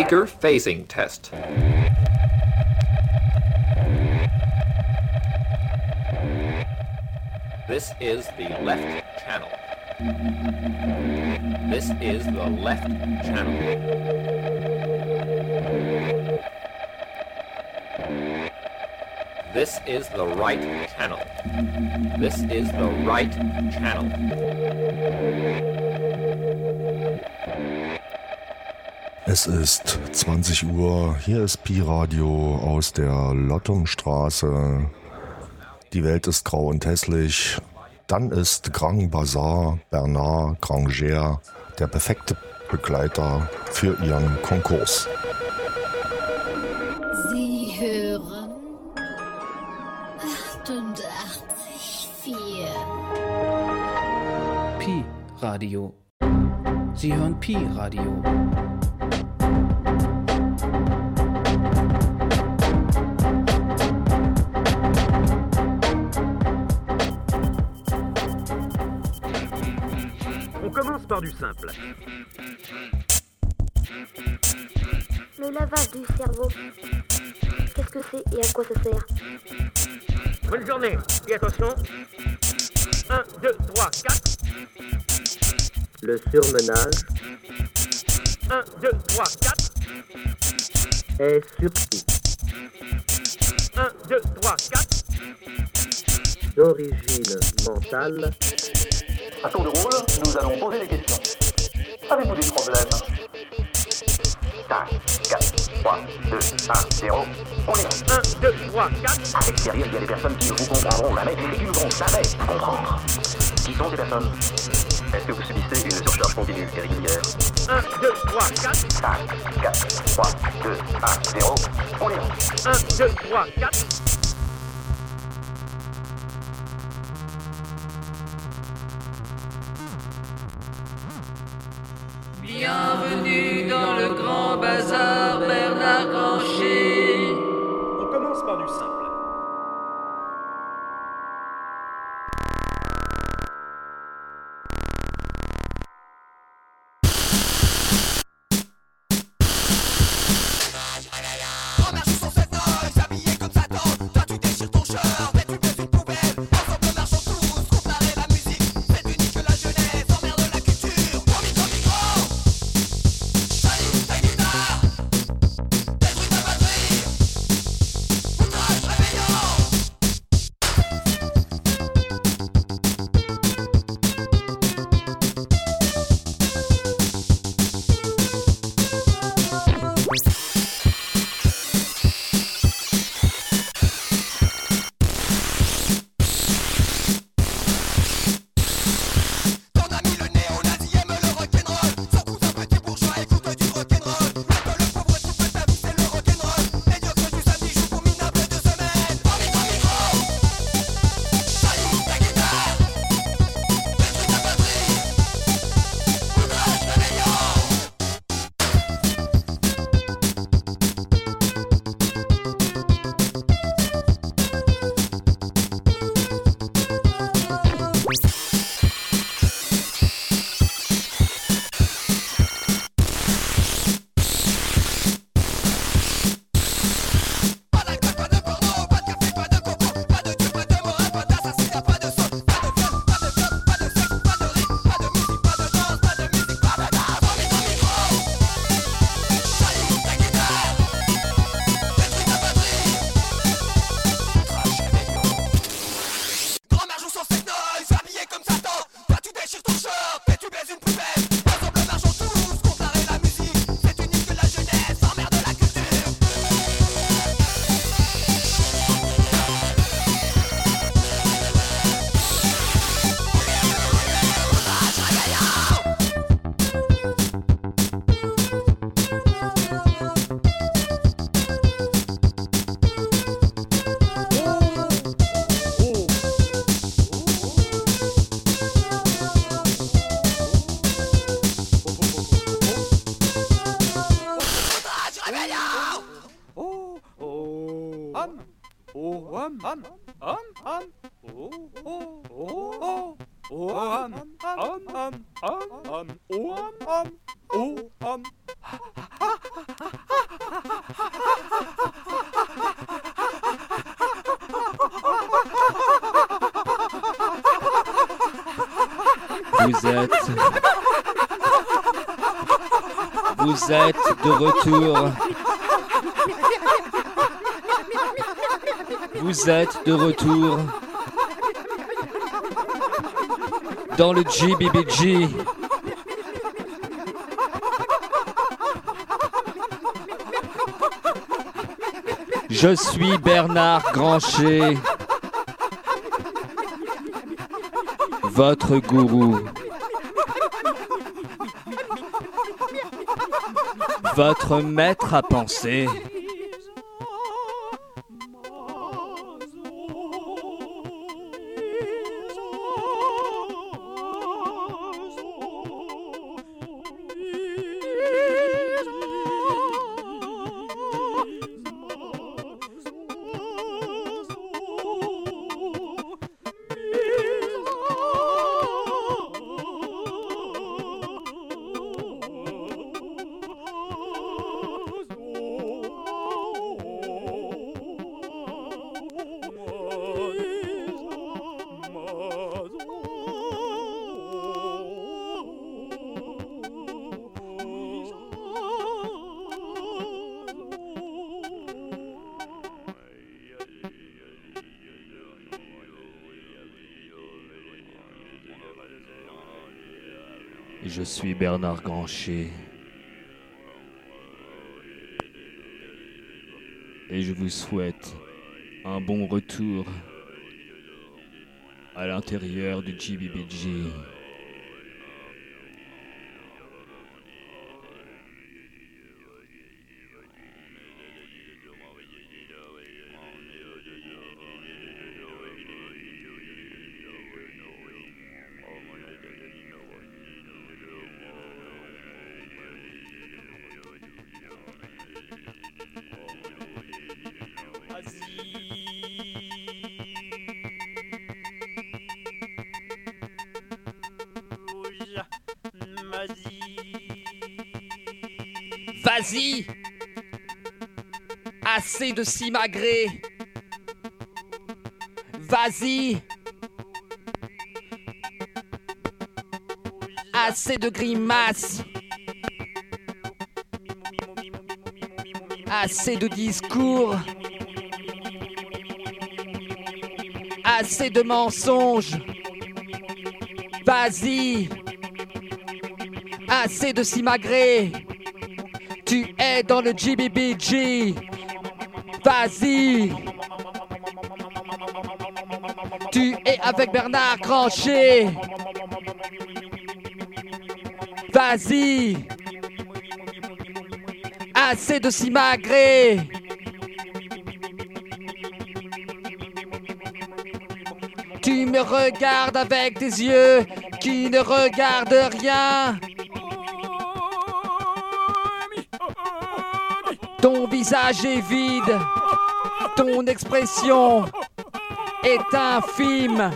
Speaker phasing test. This is the left channel. This is the left channel. This is the right channel. This is the right channel. Es ist 20 Uhr, hier ist Pi Radio aus der Lottungstraße. Die Welt ist grau und hässlich. Dann ist Grand Bazar Bernard Granger der perfekte Begleiter für ihren Konkurs. Sie hören 88,4. Pi Radio. Sie hören Pi Radio. On commence par du simple. Le lavage du cerveau. Qu'est-ce que c'est et à quoi ça sert Bonne journée et attention. 1, 2, 3, 4. Le surmenage 1, 2, 3, 4. est surtout 1, 2, 3, 4. d'origine mentale À tour de rôle, nous allons poser des questions. Avez-vous des problèmes? 5, 4, 3, 2, 1, 0. On va. 1, 2, 3, 4. À l'extérieur, il y a des personnes qui ne vous comprendront jamais et qui ne vont jamais vous comprendre. Qui sont ces personnes? Est-ce que vous subissez une surcharge continue et régulière? 1, 2, 3, 4. 5, 4, 3, 2, 1, 0. On va. 1, 2, 3, 4. Bienvenue dans le grand bazar Bernard. homme, homme, homme. Oh, oh, oh, oh. Homme, homme, homme, homme, homme. Oh, homme, homme. Oh, homme. Vous êtes. Vous êtes de retour Vous êtes de retour. Dans le GBBG. Je suis Bernard Grancher. Votre gourou. Votre maître à penser. Je suis Bernard Grancher. Et je vous souhaite un bon retour à l'intérieur du GBBG. Vas-y. Assez de simagrée Vas-y. Assez de grimaces. Assez de discours. Assez de mensonges. Vas-y. Assez de simagrée tu es dans le GBBG. Vas-y. Tu es avec Bernard Grancher. Vas-y. Assez de simagrée. Tu me regardes avec des yeux qui ne regardent rien. Ton visage est vide. Ton expression est infime.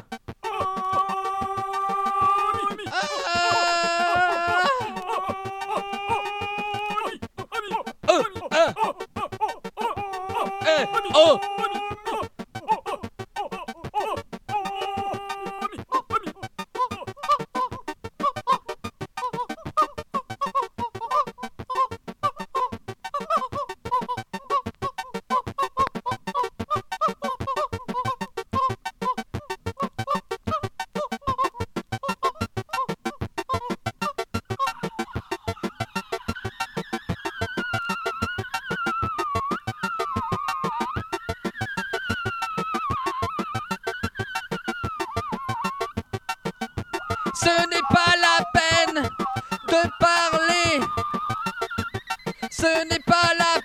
Ce n'est pas la peine de parler. Ce n'est pas la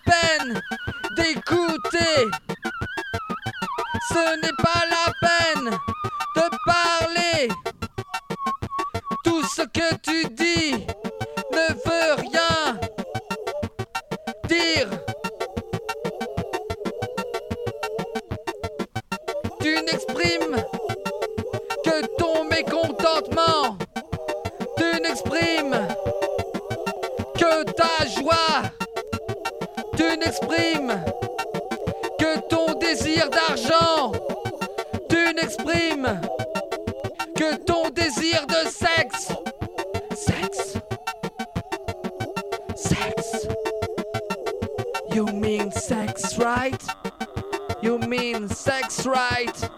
sex right? You mean sex right?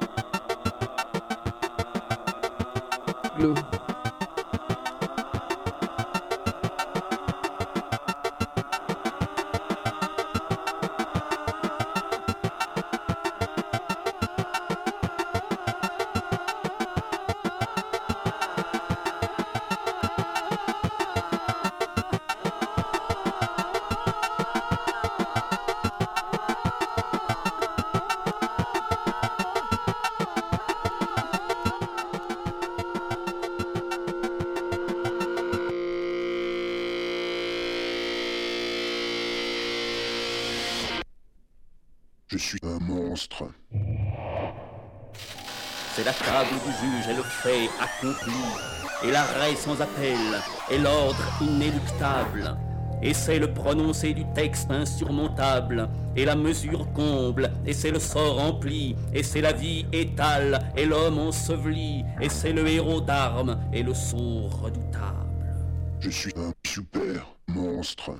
accomplie, et l'arrêt sans appel, et l'ordre inéluctable. Et c'est le prononcé du texte insurmontable, et la mesure comble, et c'est le sort rempli, et c'est la vie étale, et l'homme enseveli, et c'est le héros d'armes, et le sceau redoutable. Je suis un super monstre.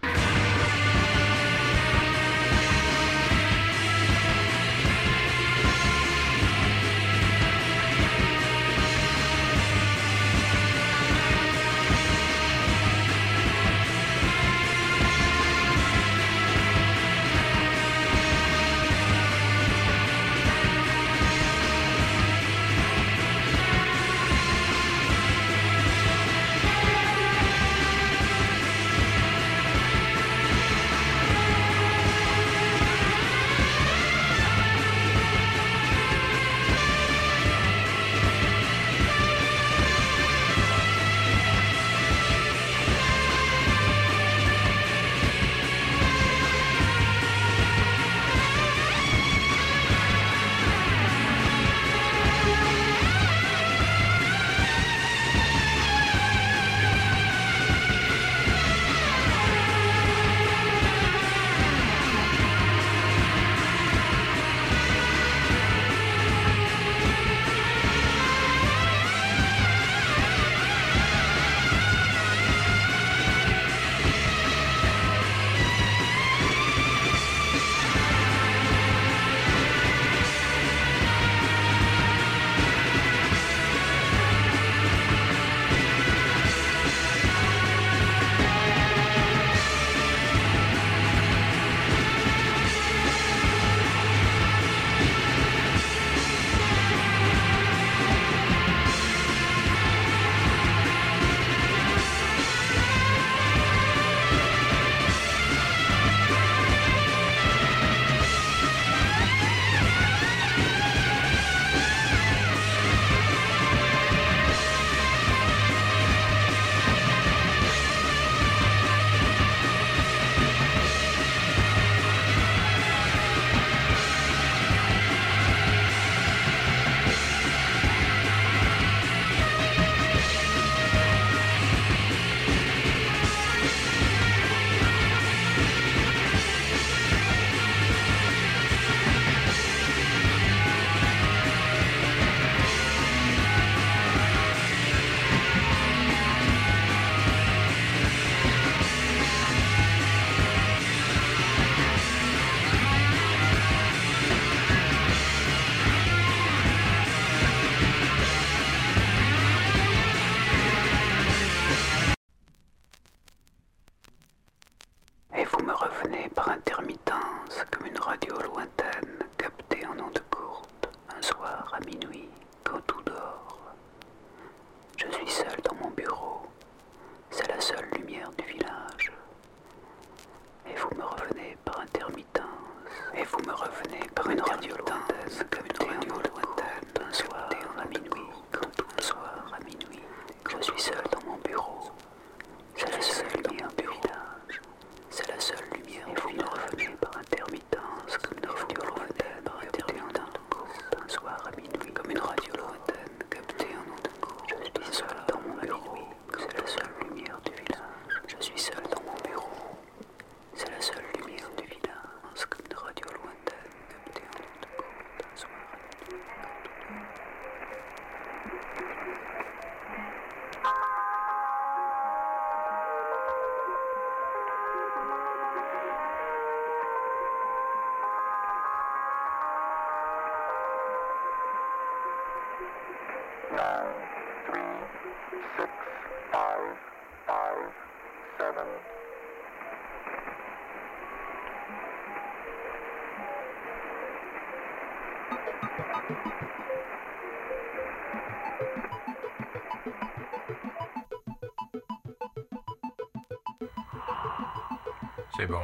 C'est bon.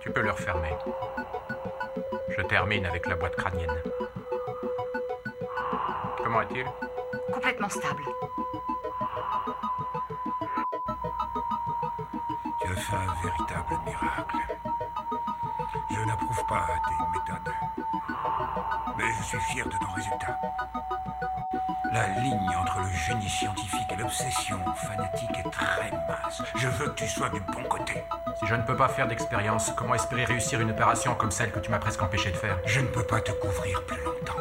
Tu peux le refermer. Je termine avec la boîte crânienne. Comment est-il? Complètement stable. Tu as fait un véritable miracle. Je n'approuve pas tes méthodes. Mais je suis fier de ton résultat. La ligne entre le génie scientifique et l'obsession fanatique est très mince. Je veux que tu sois du bon côté. Si je ne peux pas faire d'expérience, comment espérer réussir une opération comme celle que tu m'as presque empêché de faire? Je ne peux pas te couvrir plus longtemps.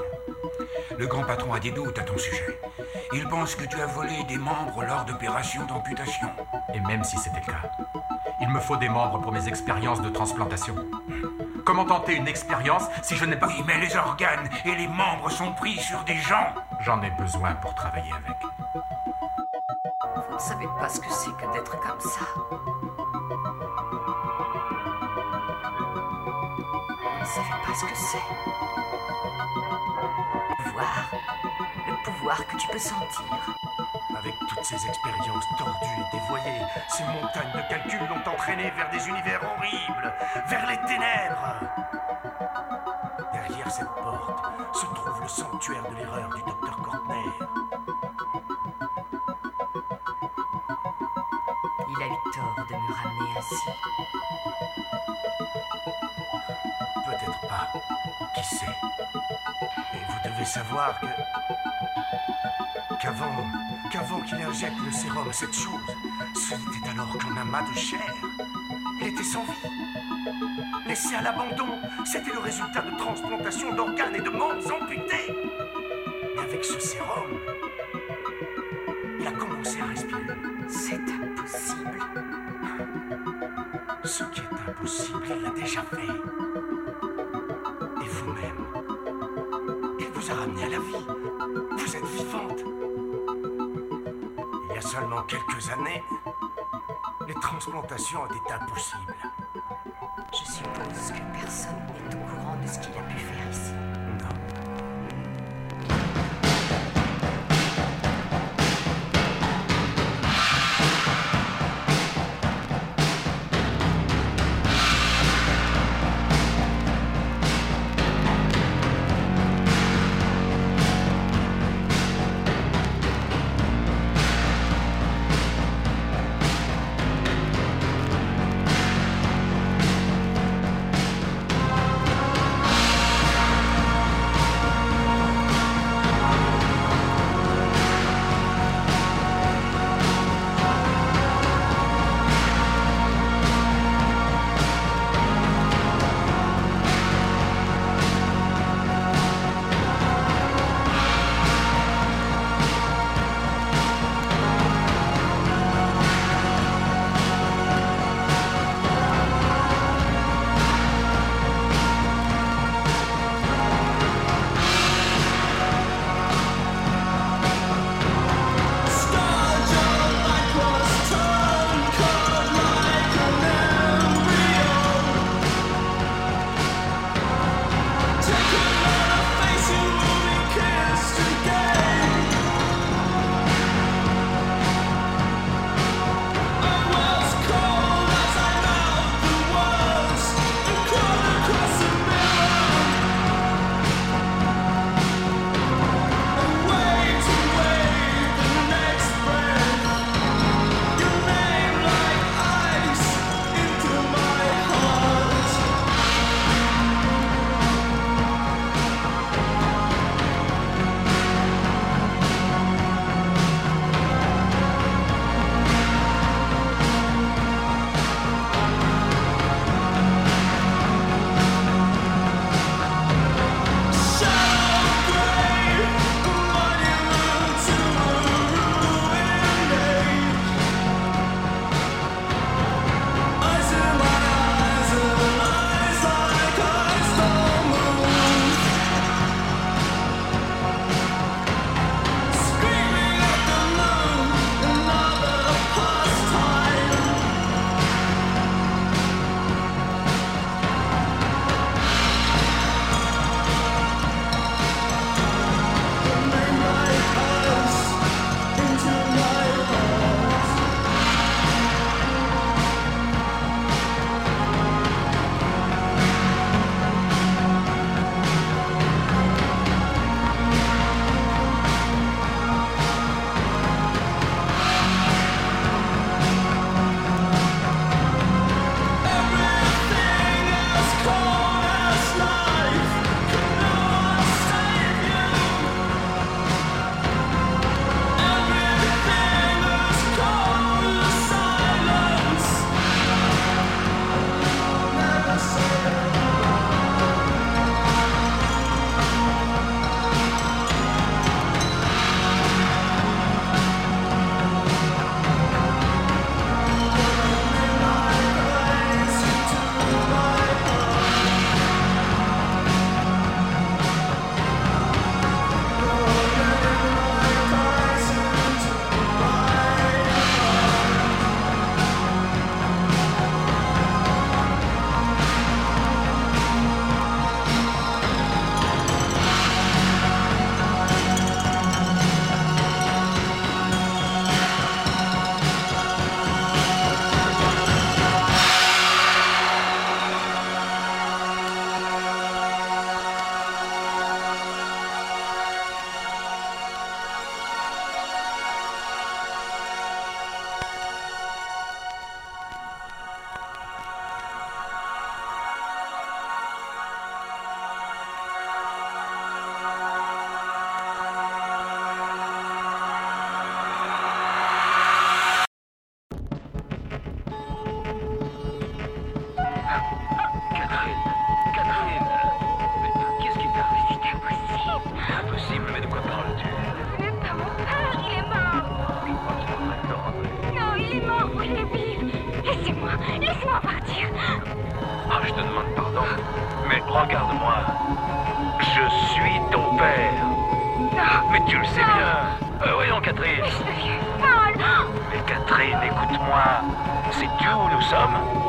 Le grand patron a des doutes à ton sujet. Il pense que tu as volé des membres lors d'opérations d'amputation. Et même si c'était le cas, il me faut des membres pour mes expériences de transplantation. Comment tenter une expérience si je n'ai pas... Oui, mais les organes et les membres sont pris sur des gens. J'en ai besoin pour travailler avec. Vous ne savez pas ce que c'est que d'être comme ça. Vous ne savez pas ce que c'est. Le pouvoir. Le pouvoir que tu peux sentir. Avec toutes ces expériences tordues et dévoyées, ces montagnes de calculs l'ont entraîné vers des univers horribles, vers les ténèbres. Porte se trouve le sanctuaire de l'erreur du docteur Cortner. Il a eu tort de me ramener ainsi. Peut-être pas. Qui sait? Et vous devez savoir que. qu'avant. qu'avant qu'il injecte le sérum à cette chose, ce n'était alors qu'un amas de chair. Il était sans vie. À l'abandon, c'était le résultat de transplantation d'organes et de membres amputés. Avec ce sérum, il a commencé à respirer. C'est impossible. Ce qui est impossible, il l'a déjà fait. Et vous-même, il vous a ramené à la vie. Vous êtes vivante. Il y a seulement quelques années, les transplantations étaient impossibles. Je suppose que personne n'est au courant de ce qu'il a pu faire ici. Regarde-moi. Je suis ton père. Non. Mais tu le sais bien. Voyons, Catherine. Mais je folle. Mais Catherine, écoute-moi. Sais-tu où nous sommes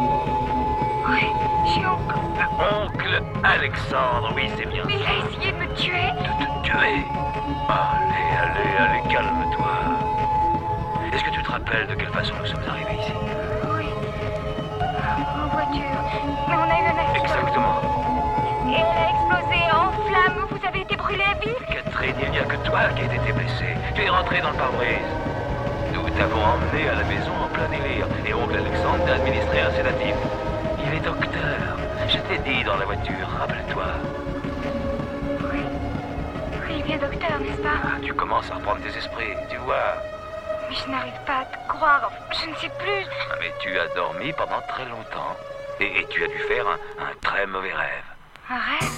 Oui, j'ai oncle. Oncle Alexandre, oui, c'est bien. Mais il a essayé de me tuer. De te tuer Allez, allez, allez, calme-toi. Est-ce que tu te rappelles de quelle façon nous sommes arrivés ici Oui. En voiture. Mais on a eu un accident. Exactement. Et elle a explosé en flammes. Vous avez été brûlé à vif. Catherine, il n'y a que toi qui as été blessée. Tu es rentrée dans le pare-brise. Nous t'avons emmené à la maison en plein délire. Et oncle Alexandre t'a administré un sédatif. Il docteur. Je t'ai dit dans la voiture, rappelle-toi. Oui. Oui, bien docteur, n'est-ce pas? Ah, tu commences à reprendre tes esprits, tu vois. Mais je n'arrive pas à te croire. Je ne sais plus. Ah, Mais tu as dormi pendant très longtemps. Et, et tu as dû faire un, un très mauvais rêve. Un rêve?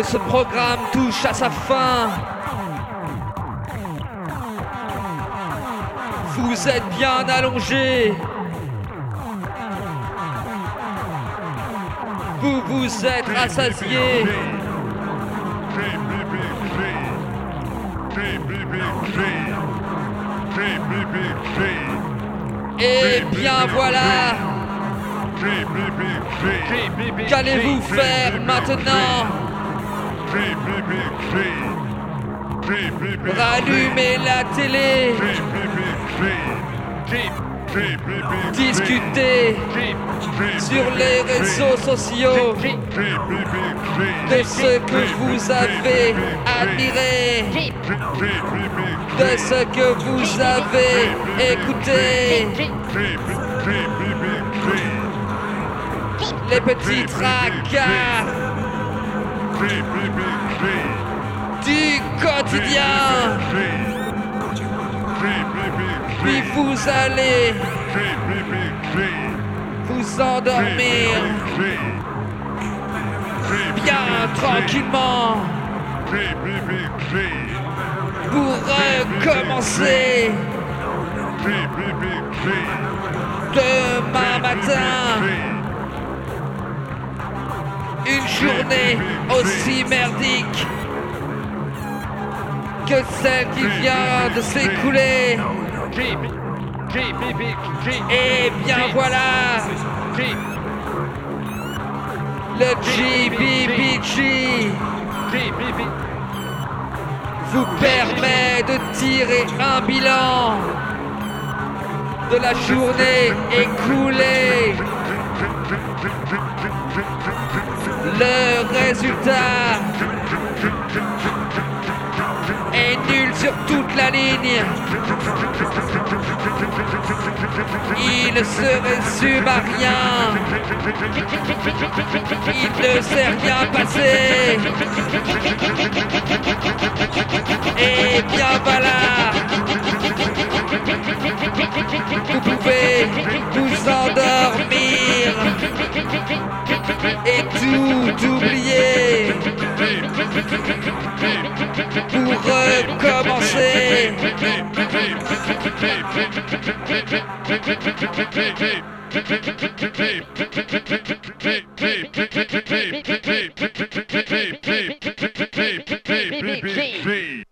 Que ce programme touche à sa fin. Vous êtes bien allongés. Vous vous êtes rassasiés. G. Eh bien voilà Qu'allez-vous faire maintenant? Rallumez la télé Discuter sur les réseaux sociaux de ce que vous avez admiré, de ce que vous avez écouté. Les petits tracas du quotidien. Puis vous allez vous endormir bien tranquillement pour recommencer demain matin une journée aussi merdique que celle qui vient de s'écouler. Et bien voilà le GBBG vous permet de tirer un bilan de la journée écoulée. Le résultat est nul sur toute la ligne. Il se résume à rien. Il ne s'est rien passé. Et bien voilà. Vous pouvez vous endormir et tout oublier pour recommencer. Big G.